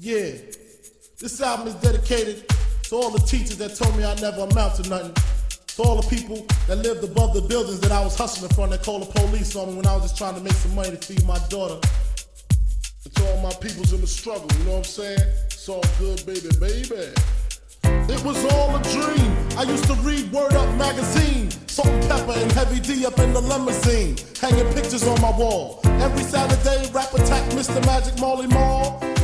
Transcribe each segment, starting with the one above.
Yeah, this album is dedicated to all the teachers that told me I never amount to nothing. To all the people that lived above the buildings that I was hustling from that called the police on me when I was just trying to make some money to feed my daughter. And to all my peoples in the struggle, you know what I'm saying? It's all good, baby, baby. It was all a dream. I used to read Word Up magazine. Salt-n-Pepa and Heavy D up in the limousine. Hanging pictures on my wall. Every Saturday, rap attack Mr. Magic Marley Marl.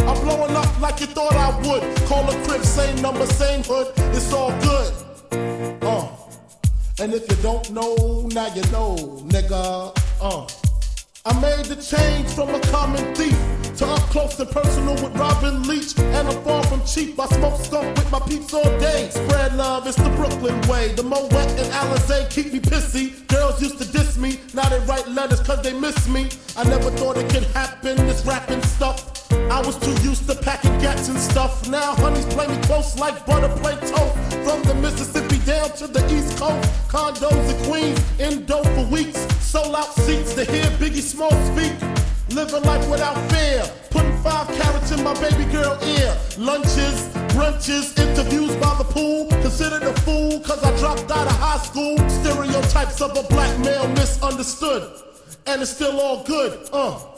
I'm blowing up like you thought I would. Call a crib, same number, same hood. It's all good. Uh. And if you don't know, now you know, nigga. Uh. I made the change from a common thief to up close and personal with Robin Leach. And I'm far from cheap. I smoke skunk with my peeps all day. Spread love, it's the Brooklyn way. The Moet and Alizé keep me pissy. Girls used to diss me, now they write letters cause they miss me. I never thought it could happen, this rapping stuff. I was too used to packing gats and stuff. Now honeys play me close like butter play toast. From the Mississippi down to the East Coast, condos in Queens, in dough for weeks. Sold out seats to hear Biggie Smalls speak. Living life without fear, putting five carats in my baby girl ear. Lunches, brunches, interviews by the pool. Considered a fool cause I dropped out of high school. Stereotypes of a black male misunderstood. And it's still all good, uh.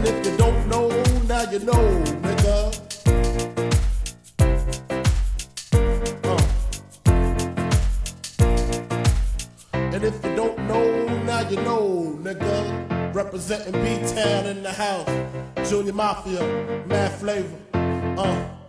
And if you don't know, now you know, nigga. Uh. And if you don't know, now you know, nigga. Representing B-Town in the house. Junior Mafia, Mad Flavor. Uh.